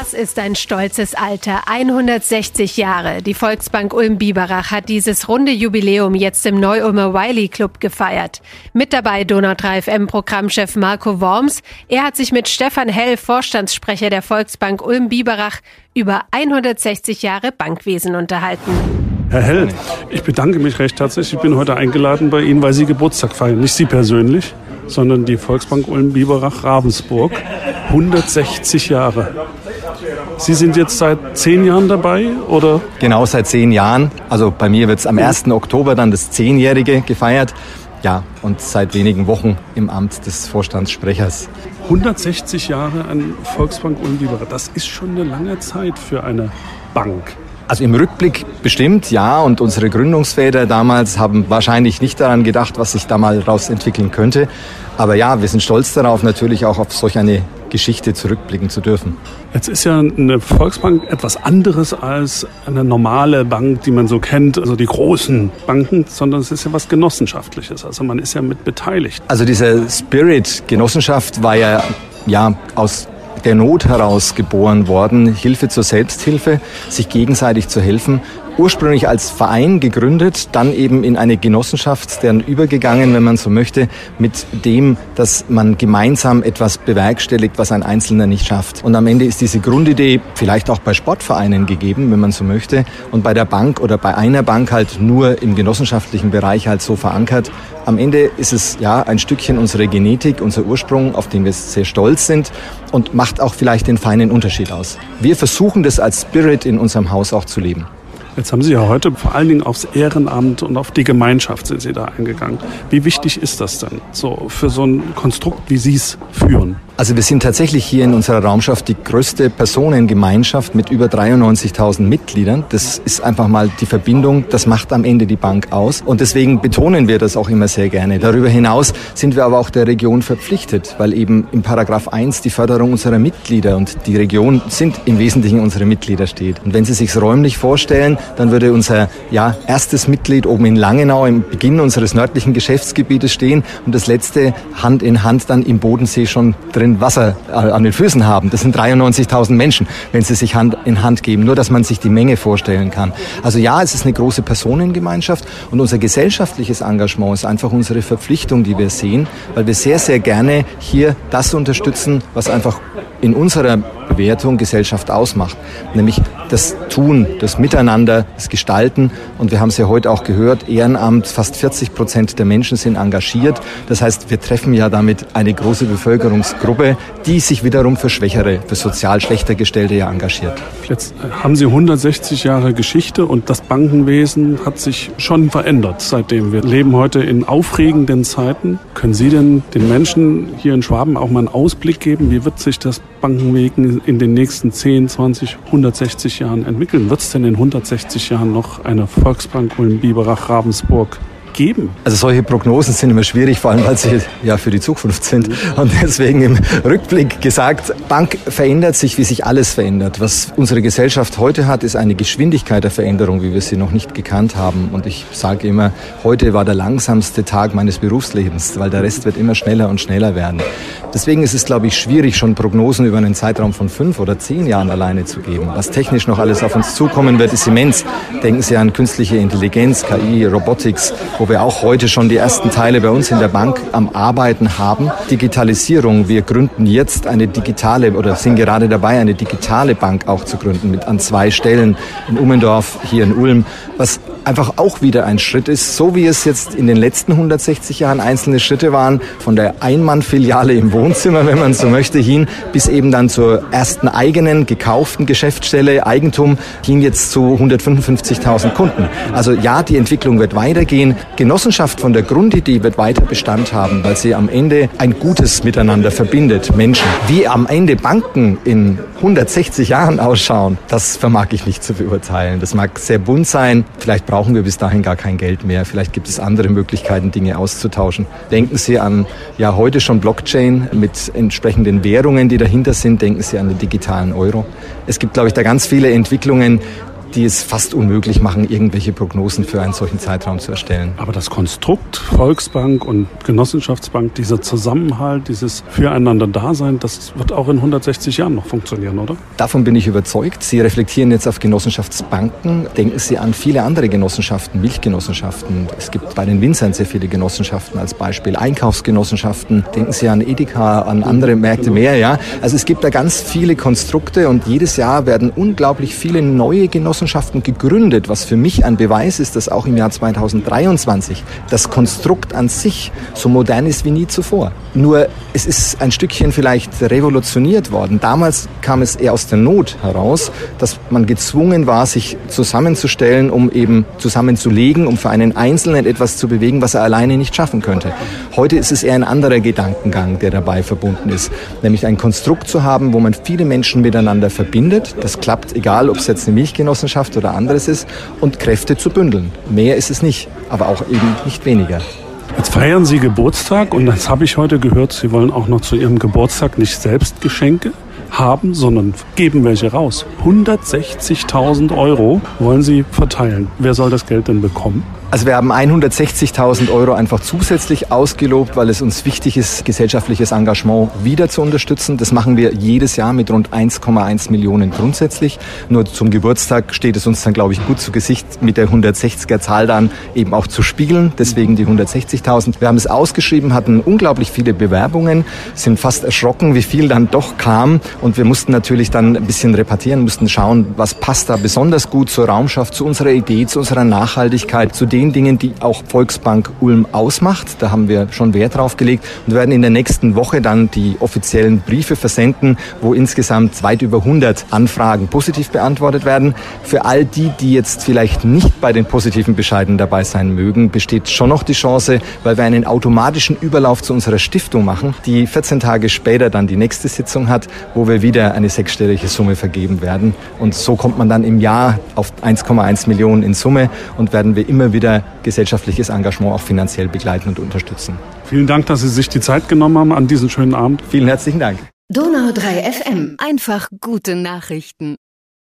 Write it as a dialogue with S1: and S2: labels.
S1: Das ist ein stolzes Alter. 160 Jahre. Die Volksbank Ulm-Biberach hat dieses runde Jubiläum jetzt im Neu-Ulmer Wiley Club gefeiert. Mit dabei Donau 3 FM-Programmchef Marco Worms. Er hat sich mit Stefan Hell, Vorstandssprecher der Volksbank Ulm-Biberach, über 160 Jahre Bankwesen unterhalten.
S2: Herr Hell, ich bedanke mich recht herzlich. Ich bin heute eingeladen bei Ihnen, weil Sie Geburtstag feiern. Nicht Sie persönlich, sondern die Volksbank Ulm-Biberach-Ravensburg. 160 Jahre. Sie sind jetzt seit zehn Jahren dabei, oder?
S3: Genau, seit zehn Jahren. Also bei mir wird es am 1. Oktober dann das Zehnjährige gefeiert. Ja, und seit wenigen Wochen im Amt des Vorstandssprechers.
S2: 160 Jahre an Volksbank Ulm-Biberach, das ist schon eine lange Zeit für eine Bank.
S3: Also im Rückblick bestimmt, ja. Und unsere Gründungsväter damals haben wahrscheinlich nicht daran gedacht, was sich da mal daraus entwickeln könnte. Aber ja, wir sind stolz darauf, natürlich auch auf solch eine Geschichte zurückblicken zu dürfen.
S2: Jetzt ist ja eine Volksbank etwas anderes als eine normale Bank, die man so kennt, also die großen Banken, sondern es ist ja was Genossenschaftliches. Also man ist ja mit beteiligt.
S3: Also dieser Spirit Genossenschaft war ja, ja aus der Not heraus geboren worden, Hilfe zur Selbsthilfe, sich gegenseitig zu helfen ursprünglich als Verein gegründet, dann eben in eine Genossenschaft, deren übergegangen, wenn man so möchte, mit dem, dass man gemeinsam etwas bewerkstelligt, was ein Einzelner nicht schafft. Und am Ende ist diese Grundidee vielleicht auch bei Sportvereinen gegeben, wenn man so möchte, und bei der Bank oder bei einer Bank halt nur im genossenschaftlichen Bereich halt so verankert. Am Ende ist es ja ein Stückchen unsere Genetik, unser Ursprung, auf den wir sehr stolz sind und macht auch vielleicht den feinen Unterschied aus. Wir versuchen das als Spirit in unserem Haus auch zu leben.
S2: Jetzt haben Sie ja heute vor allen Dingen aufs Ehrenamt und auf die Gemeinschaft sind Sie da eingegangen. Wie wichtig ist das denn so für so ein Konstrukt, wie Sie es führen?
S3: Also wir sind tatsächlich hier in unserer Raumschaft die größte Personengemeinschaft mit über 93.000 Mitgliedern. Das ist einfach mal die Verbindung, das macht am Ende die Bank aus. Und deswegen betonen wir das auch immer sehr gerne. Darüber hinaus sind wir aber auch der Region verpflichtet, weil eben im Paragraph 1 die Förderung unserer Mitglieder und die Region sind im Wesentlichen unsere Mitglieder steht. Und wenn Sie sich räumlich vorstellen, dann würde unser ja, erstes Mitglied oben in Langenau im Beginn unseres nördlichen Geschäftsgebietes stehen und das letzte Hand in Hand dann im Bodensee schon drin kein Wasser äh, an den Füßen haben. Das sind 93.000 Menschen, wenn sie sich Hand in Hand geben. Nur, dass man sich die Menge vorstellen kann. Also ja, es ist eine große Personengemeinschaft und unser gesellschaftliches Engagement ist einfach unsere Verpflichtung, die wir sehen, weil wir sehr, sehr gerne hier das unterstützen, was einfach in unserer Bewertung Gesellschaft ausmacht. Nämlich das Tun, das Miteinander, das Gestalten. Und wir haben es ja heute auch gehört, Ehrenamt, fast 40 Prozent der Menschen sind engagiert. Das heißt, wir treffen ja damit eine große Bevölkerungsgruppe, die sich wiederum für Schwächere, für sozial schlechter Gestellte ja engagiert.
S2: Jetzt haben Sie 160 Jahre Geschichte und das Bankenwesen hat sich schon verändert seitdem. Wir leben heute in aufregenden Zeiten. Können Sie denn den Menschen hier in Schwaben auch mal einen Ausblick geben? Wie wird sich das Bankenwesen in den nächsten 10, 20, 160 Jahren entwickeln? Wird es denn in 160 Jahren noch eine Volksbank Ulm, Biberach, Ravensburg geben?
S3: Also solche Prognosen sind immer schwierig, vor allem weil sie ja für die Zukunft sind. Und deswegen im Rückblick gesagt, Bank verändert sich, wie sich alles verändert. Was unsere Gesellschaft heute hat, ist eine Geschwindigkeit der Veränderung, wie wir sie noch nicht gekannt haben. Und ich sage immer, heute war der langsamste Tag meines Berufslebens, weil der Rest wird immer schneller und schneller werden. Deswegen ist es, glaube ich, schwierig, schon Prognosen über einen Zeitraum von fünf oder zehn Jahren alleine zu geben. Was technisch noch alles auf uns zukommen wird, ist immens. Denken Sie an künstliche Intelligenz, KI, Robotics, wo wir auch heute schon die ersten Teile bei uns in der Bank am Arbeiten haben. Digitalisierung. Wir gründen jetzt eine digitale oder sind gerade dabei, eine digitale Bank auch zu gründen mit an zwei Stellen in Ummendorf, hier in Ulm, was einfach auch wieder ein Schritt ist, so wie es jetzt in den letzten 160 Jahren einzelne Schritte waren, von der Einmannfiliale im Wohnzimmer, wenn man so möchte, hin, bis eben dann zur ersten eigenen, gekauften Geschäftsstelle, Eigentum, hin jetzt zu 155.000 Kunden. Also ja, die Entwicklung wird weitergehen. Genossenschaft von der Grundidee wird weiter Bestand haben, weil sie am Ende ein gutes Miteinander verbindet, Menschen. Wie am Ende Banken in 160 Jahren ausschauen, das vermag ich nicht zu beurteilen. Das mag sehr bunt sein, vielleicht brauchen wir bis dahin gar kein Geld mehr. Vielleicht gibt es andere Möglichkeiten, Dinge auszutauschen. Denken Sie an ja heute schon Blockchain mit entsprechenden Währungen, die dahinter sind. Denken Sie an den digitalen Euro. Es gibt, glaube ich, da ganz viele Entwicklungen, die es fast unmöglich machen, irgendwelche Prognosen für einen solchen Zeitraum zu erstellen.
S2: Aber das Konstrukt Volksbank und Genossenschaftsbank, dieser Zusammenhalt, dieses Füreinander-Dasein, das wird auch in 160 Jahren noch funktionieren, oder?
S3: Davon bin ich überzeugt. Sie reflektieren jetzt auf Genossenschaftsbanken. Denken Sie an viele andere Genossenschaften, Milchgenossenschaften. Es gibt bei den Winzern sehr viele Genossenschaften als Beispiel, Einkaufsgenossenschaften. Denken Sie an Edeka, an andere Märkte mehr, ja. Also es gibt da ganz viele Konstrukte und jedes Jahr werden unglaublich viele neue Genossenschaften gegründet, was für mich ein Beweis ist, dass auch im Jahr 2023 das Konstrukt an sich so modern ist wie nie zuvor. Nur es ist ein Stückchen vielleicht revolutioniert worden. Damals kam es eher aus der Not heraus, dass man gezwungen war, sich zusammenzustellen, um eben zusammenzulegen, um für einen Einzelnen etwas zu bewegen, was er alleine nicht schaffen könnte. Heute ist es eher ein anderer Gedankengang, der dabei verbunden ist, nämlich ein Konstrukt zu haben, wo man viele Menschen miteinander verbindet. Das klappt, egal ob es jetzt eine Milchgenossenschaft oder anderes ist, und Kräfte zu bündeln. Mehr ist es nicht, aber auch eben nicht weniger.
S2: Jetzt feiern Sie Geburtstag und das habe ich heute gehört, Sie wollen auch noch zu Ihrem Geburtstag nicht selbst Geschenke haben, sondern geben welche raus. 160.000 Euro wollen Sie verteilen. Wer soll das Geld denn bekommen?
S3: Also wir haben 160.000 Euro einfach zusätzlich ausgelobt, weil es uns wichtig ist, gesellschaftliches Engagement wieder zu unterstützen. Das machen wir jedes Jahr mit rund 1,1 Millionen grundsätzlich. Nur zum Geburtstag steht es uns dann, glaube ich, gut zu Gesicht, mit der 160er Zahl dann eben auch zu spiegeln. Deswegen die 160.000. Wir haben es ausgeschrieben, hatten unglaublich viele Bewerbungen, sind fast erschrocken, wie viel dann doch kam. Und wir mussten natürlich dann ein bisschen repartieren, mussten schauen, was passt da besonders gut zur Raumschaft, zu unserer Idee, zu unserer Nachhaltigkeit, zu dem den Dingen, die auch Volksbank Ulm ausmacht. Da haben wir schon Wert drauf gelegt und werden in der nächsten Woche dann die offiziellen Briefe versenden, wo insgesamt weit über 100 Anfragen positiv beantwortet werden. Für all die, die jetzt vielleicht nicht bei den positiven Bescheiden dabei sein mögen, besteht schon noch die Chance, weil wir einen automatischen Überlauf zu unserer Stiftung machen, die 14 Tage später dann die nächste Sitzung hat, wo wir wieder eine sechsstellige Summe vergeben werden. Und so kommt man dann im Jahr auf 1,1 Millionen in Summe und werden wir immer wieder wieder gesellschaftliches Engagement auch finanziell begleiten und unterstützen.
S2: Vielen Dank, dass Sie sich die Zeit genommen haben an diesen schönen Abend.
S3: Vielen herzlichen Dank.
S4: Donau 3 FM. Einfach gute Nachrichten.